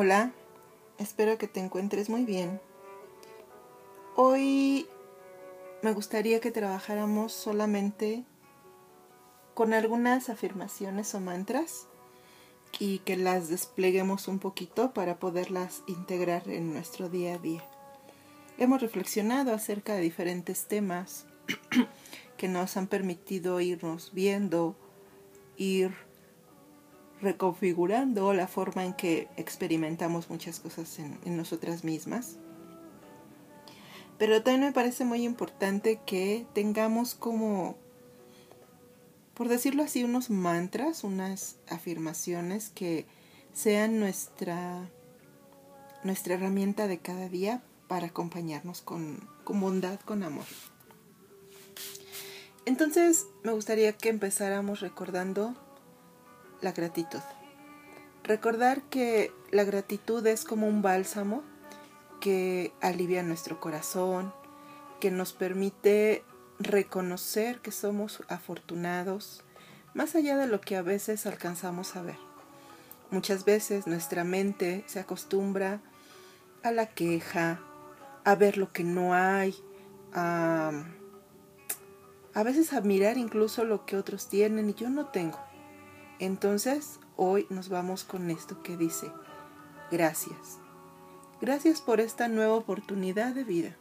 Hola, espero que te encuentres muy bien. Hoy me gustaría que trabajáramos solamente con algunas afirmaciones o mantras y que las despleguemos un poquito para poderlas integrar en nuestro día a día. Hemos reflexionado acerca de diferentes temas que nos han permitido irnos viendo, ir reconfigurando la forma en que experimentamos muchas cosas en, nosotras mismas. Pero también me parece muy importante que tengamos como, por decirlo así, unos mantras, unas afirmaciones que sean nuestra, nuestra herramienta de cada día para acompañarnos con, con bondad, con amor. Entonces me gustaría que empezáramos recordando la gratitud. Recordar que la gratitud es como un bálsamo que alivia nuestro corazón, que nos permite reconocer que somos afortunados, más allá de lo que a veces alcanzamos a ver. Muchas veces nuestra mente se acostumbra a la queja, a ver lo que no hay, a, a veces a mirar incluso lo que otros tienen y yo no tengo. Entonces, hoy nos vamos con esto que dice, gracias. Gracias por esta nueva oportunidad de vida.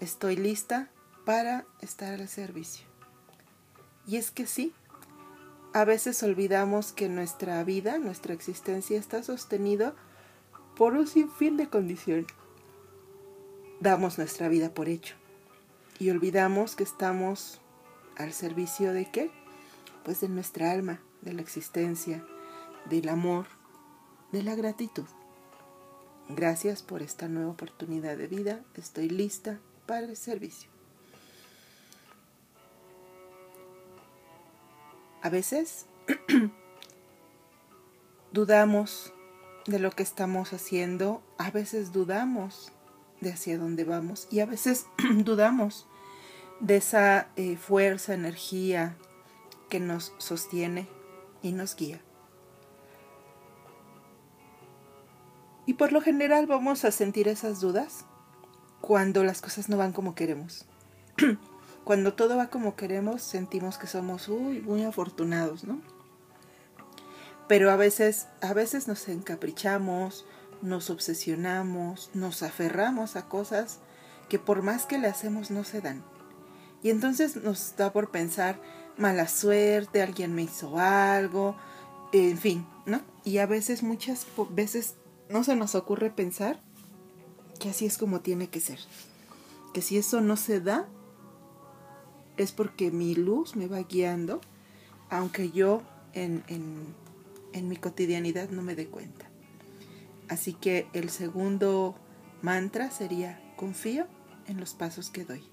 Estoy lista para estar al servicio. Y es que sí, a veces olvidamos que nuestra vida, nuestra existencia está sostenida por un sinfín de condiciones. Damos nuestra vida por hecho y olvidamos que estamos al servicio de qué? Pues de nuestra alma, de la existencia, del amor, de la gratitud. Gracias por esta nueva oportunidad de vida. Estoy lista para el servicio. A veces dudamos de lo que estamos haciendo, a veces dudamos de hacia dónde vamos y a veces dudamos de esa eh, fuerza, energía que nos sostiene y nos guía. Y por lo general vamos a sentir esas dudas cuando las cosas no van como queremos. cuando todo va como queremos, sentimos que somos muy afortunados, ¿no? Pero a veces, a veces nos encaprichamos, nos obsesionamos, nos aferramos a cosas que por más que le hacemos no se dan. Y entonces nos da por pensar, mala suerte, alguien me hizo algo, en fin, ¿no? Y a veces, muchas veces, no se nos ocurre pensar que así es como tiene que ser. Que si eso no se da, es porque mi luz me va guiando, aunque yo en, en, en mi cotidianidad no me dé cuenta. Así que el segundo mantra sería, confío en los pasos que doy.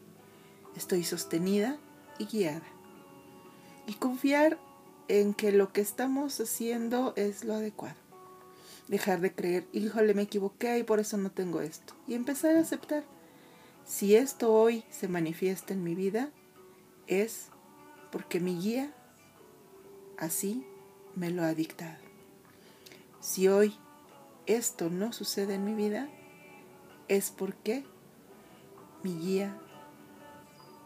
Estoy sostenida y guiada y confiar en que lo que estamos haciendo es lo adecuado. Dejar de creer, híjole, me equivoqué y por eso no tengo esto. Y empezar a aceptar. Si esto hoy se manifiesta en mi vida, es porque mi guía así me lo ha dictado. Si hoy esto no sucede en mi vida, es porque mi guía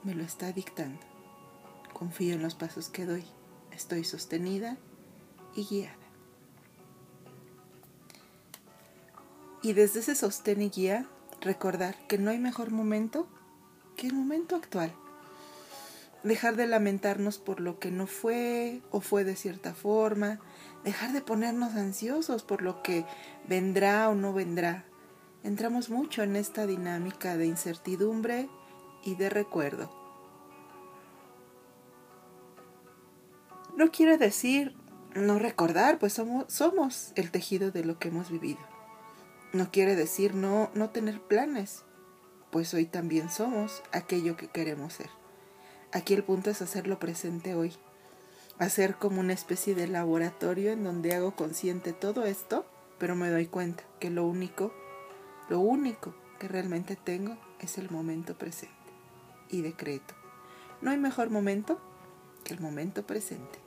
me lo está dictando. Confío en los pasos que doy. Estoy sostenida y guiada. Y desde ese sostén y guía, recordar que no hay mejor momento que el momento actual. Dejar de lamentarnos por lo que no fue o fue de cierta forma. Dejar de ponernos ansiosos por lo que vendrá o no vendrá. Entramos mucho en esta dinámica de incertidumbre y de recuerdo. No quiere decir no recordar, pues somos, el tejido de lo que hemos vivido. No quiere decir no, no tener planes, pues hoy también somos aquello que queremos ser. Aquí el punto es hacerlo presente hoy, hacer como una especie de laboratorio en donde hago consciente todo esto, pero me doy cuenta que lo único, lo único que realmente tengo es el momento presente. Y decreto, no hay mejor momento que el momento presente.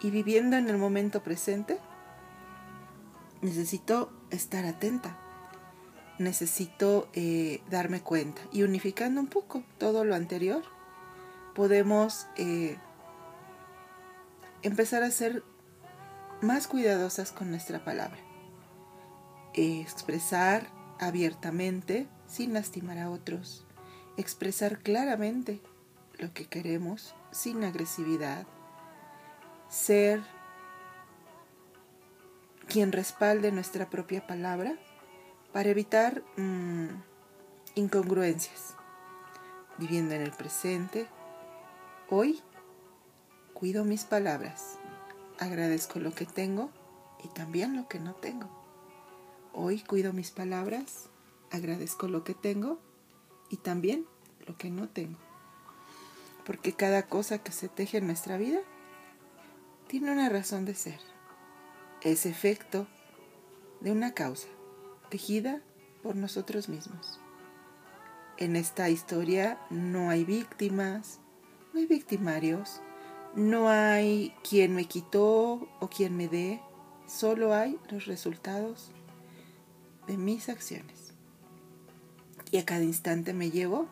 Y viviendo en el momento presente, necesito estar atenta, necesito eh, darme cuenta. Y unificando un poco todo lo anterior, podemos eh, empezar a ser más cuidadosas con nuestra palabra, expresar abiertamente sin lastimar a otros, expresar claramente lo que queremos sin agresividad, ser quien respalde nuestra propia palabra para evitar mm, incongruencias. Viviendo en el presente, hoy cuido mis palabras, agradezco lo que tengo y también lo que no tengo. Hoy cuido mis palabras, agradezco lo que tengo y también lo que no tengo. Porque cada cosa que se teje en nuestra vida tiene una razón de ser es efecto de una causa tejida por nosotros mismos. En esta historia no hay víctimas, no hay victimarios, no hay quien me quitó o quien me dé, solo hay los resultados de mis acciones. Y a cada instante me llevo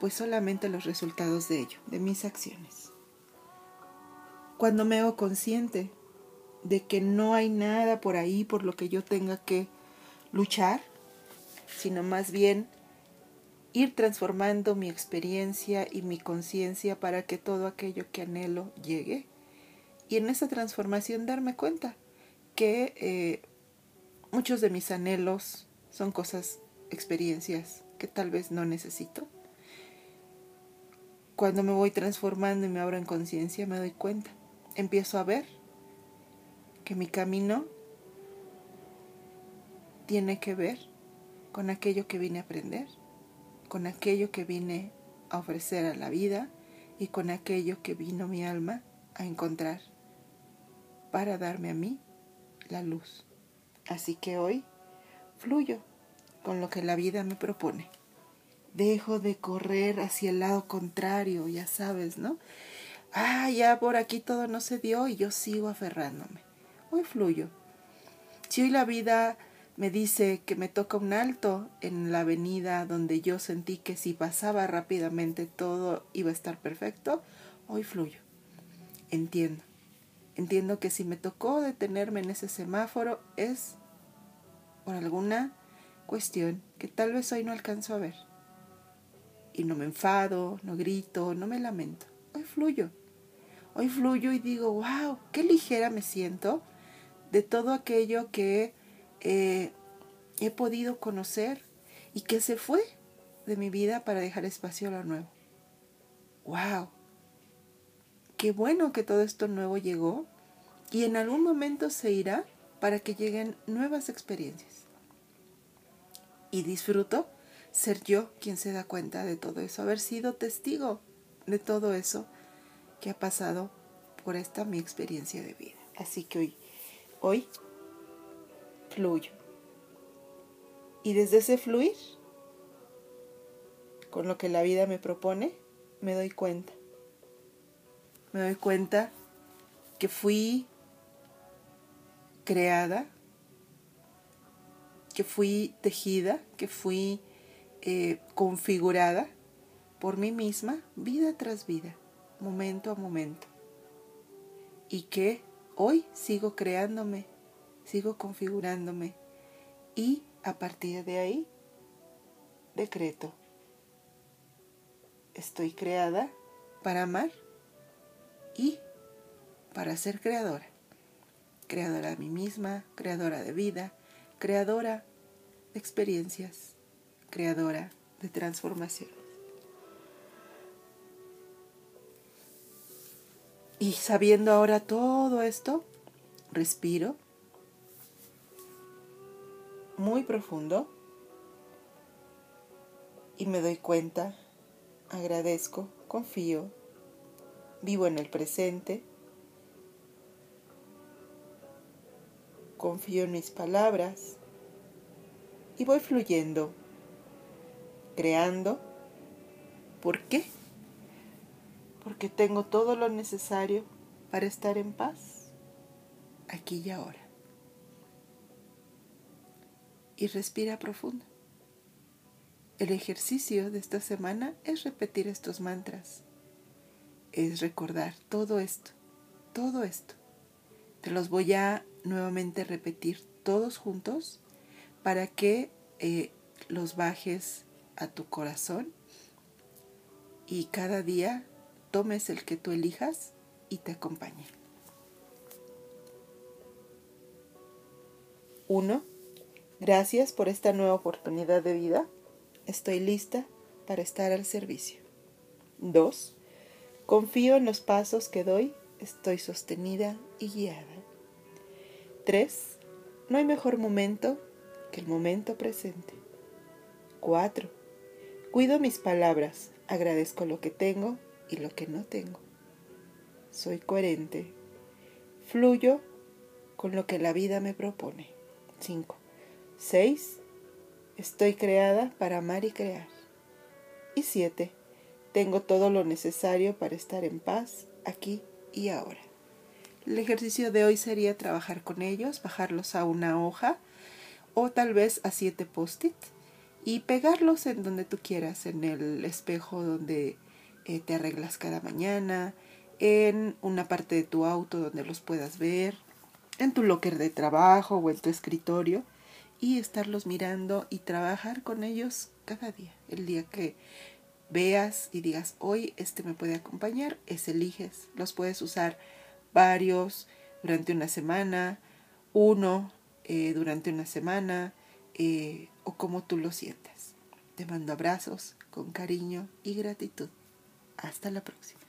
pues solamente los resultados de ello, de mis acciones. Cuando me hago consciente de que no hay nada por ahí por lo que yo tenga que luchar, sino más bien ir transformando mi experiencia y mi conciencia para que todo aquello que anhelo llegue. Y en esa transformación darme cuenta que eh, muchos de mis anhelos son cosas, experiencias que tal vez no necesito. Cuando me voy transformando y me abro en conciencia, me doy cuenta. Empiezo a ver que mi camino tiene que ver con aquello que vine a aprender, con aquello que vine a ofrecer a la vida y con aquello que vino mi alma a encontrar para darme a mí la luz. Así que hoy fluyo con lo que la vida me propone. Dejo de correr hacia el lado contrario, ya sabes, ¿no? Ah, ya por aquí todo no se dio y yo sigo aferrándome hoy fluyo. Si hoy la vida me dice que me toca un alto en la avenida donde yo sentí que si pasaba rápidamente todo iba a estar perfecto, hoy fluyo. Entiendo. Entiendo que si me tocó detenerme en ese semáforo es por alguna cuestión que tal vez hoy no alcanzo a ver. Y no me enfado, no grito, no me lamento. Hoy fluyo. Hoy fluyo y digo, wow, qué ligera me siento de todo aquello que eh, he podido conocer y que se fue de mi vida para dejar espacio a lo nuevo. ¡Wow! Qué bueno que todo esto nuevo llegó y en algún momento se irá para que lleguen nuevas experiencias. Y disfruto ser yo quien se da cuenta de todo eso, haber sido testigo de todo eso que ha pasado por esta mi experiencia de vida. Así que hoy Hoy fluyo. Y desde ese fluir, con lo que la vida me propone, me doy cuenta. Me doy cuenta que fui creada, que fui tejida, que fui eh, configurada por mí misma, vida tras vida, momento a momento. Y que Hoy sigo creándome, sigo configurándome y a partir de ahí decreto. Estoy creada para amar y para ser creadora. Creadora de mí misma, creadora de vida, creadora de experiencias, creadora de transformación. Y sabiendo ahora todo esto, respiro muy profundo y me doy cuenta, agradezco, confío, vivo en el presente, confío en mis palabras y voy fluyendo, creando. ¿Por qué? porque tengo todo lo necesario para estar en paz aquí y ahora. y respira profundo. El ejercicio de esta semana es repetir estos mantras, es recordar todo esto, todo esto. Te los voy a nuevamente repetir todos juntos para que eh, los bajes a tu corazón y cada día tomes el que tú elijas y te acompañe. 1. Gracias por esta nueva oportunidad de vida. Estoy lista para estar al servicio. 2. Confío en los pasos que doy. Estoy sostenida y guiada. 3. No hay mejor momento que el momento presente. 4. Cuido mis palabras. Agradezco lo que tengo y lo que no tengo. Soy coherente. Fluyo con lo que la vida me propone. 5. 6. Estoy creada para amar y crear. Y 7. Tengo todo lo necesario para estar en paz aquí y ahora. El ejercicio de hoy sería trabajar con ellos, bajarlos a una hoja o tal vez a siete post-it y pegarlos en donde tú quieras, en el espejo donde eh, te arreglas cada mañana, en una parte de tu auto donde los puedas ver, en tu locker de trabajo o en tu escritorio y estarlos mirando y trabajar con ellos cada día. El día que veas y digas, hoy este me puede acompañar, es eliges. Los puedes usar varios durante una semana, uno eh, durante una semana eh, o como tú lo sientas. Te mando abrazos con cariño y gratitud. Hasta la próxima.